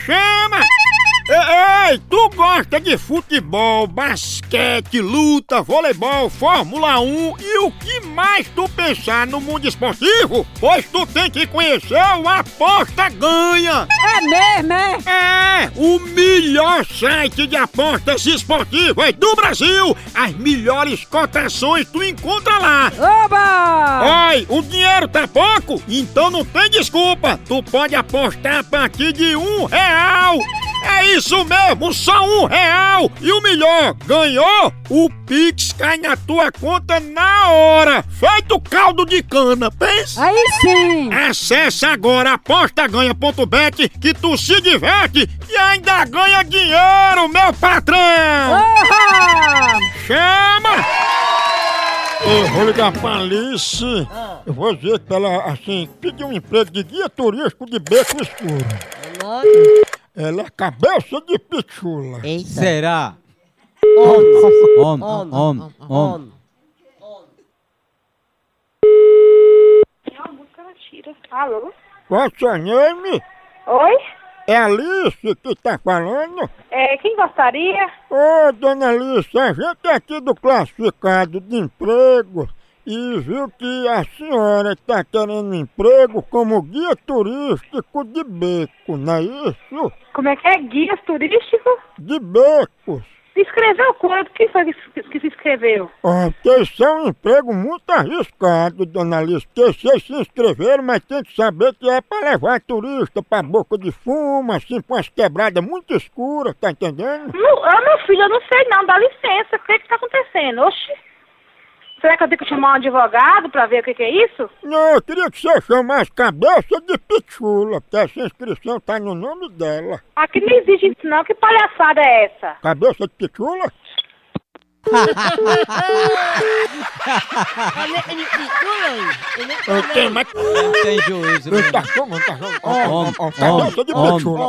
chama, chama! Ei, ei, tu gosta de futebol, basquete, luta, voleibol, Fórmula 1 e o que mais tu pensar no mundo esportivo? Pois tu tem que conhecer o Aposta Ganha! É mesmo, é? É, o melhor site de apostas esportivas do Brasil! As melhores cotações tu encontra lá! Oba! Oi, o dinheiro tá pouco? Então não tem desculpa! Tu pode apostar a partir de um real! É isso mesmo, só um real! E o melhor, ganhou? O Pix cai na tua conta na hora! Feito caldo de cana, pensa! Aí sim! Acesse agora apostaganha.bet que tu se diverte e ainda ganha dinheiro, meu patrão! Oba! Chama! Eu vou ligar pra Alice. Eu vou dizer pra ela, assim, pedir um emprego de guia turístico de beco escuro. Ela é cabeça de pichula. Será? On, Om, om, om. Alô? What's your name? Oi? É Alice que tá falando? É, quem gostaria? Ô, dona Alice, a gente é aqui do classificado de emprego e viu que a senhora está querendo emprego como guia turístico de beco, não é isso? Como é que é? Guia turístico? De becos. Se inscreveu quanto? Quem foi que, que se inscreveu? Ó, porque isso é um emprego muito arriscado, dona Alice, porque vocês se inscreveram, mas tem que saber que é para levar turista pra boca de fumo, assim, com as quebradas muito escuras, tá entendendo? Não, ah, meu filho, eu não sei não, dá licença. O que que tá acontecendo? Oxi. Será que eu tenho que chamar um advogado pra ver o que que é isso? Não, eu queria que você chamasse cabeça de pichula, porque essa inscrição tá no nome dela. Aqui não existe isso não. Que palhaçada é essa? Cabeça de pichula? Eu tenho, mas... Não tem juízo. Ele né? tá chamando, tá om, Cabeça de pichula.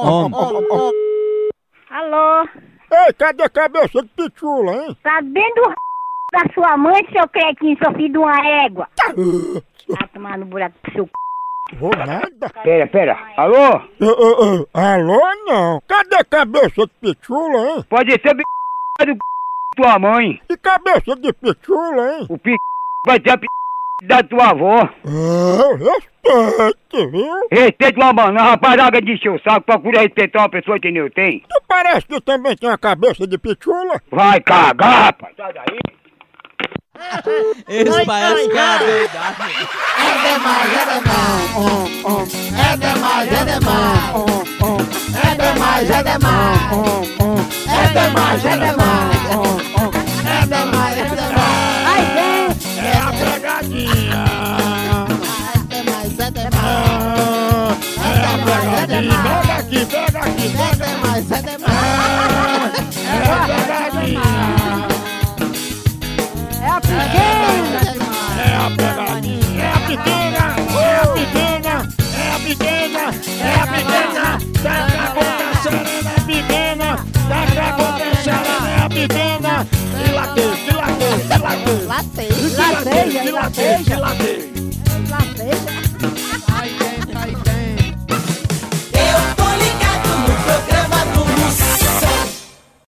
Alô? Ei, cadê cabeça de pichula, hein? Tá dentro do da sua mãe, seu cretinho, seu filho de uma égua. Tá tomando buraco pro seu c... Vou nada. Pera, pera. Alô? Ô, ô, ô, Alô, não. Cadê cabeça de pichula, hein? Pode ser b... do c... tua mãe. E cabeça de pichula, hein? O p... vai ter a p... da tua avó. Ah, respeite, viu? Respeita uma banana, rapaz, larga de encher o saco, procura respeitar uma pessoa que nem eu tenho. Tu parece que também tem uma cabeça de pichula. Vai cagar, rapaz. Sai daí. Esse parece que é a verdade. Aí vem! É a pegadinha. Ah, É a pegadinha. Pega aqui, pega aqui, pega É Lateja, lateja. dilatei. Lateja.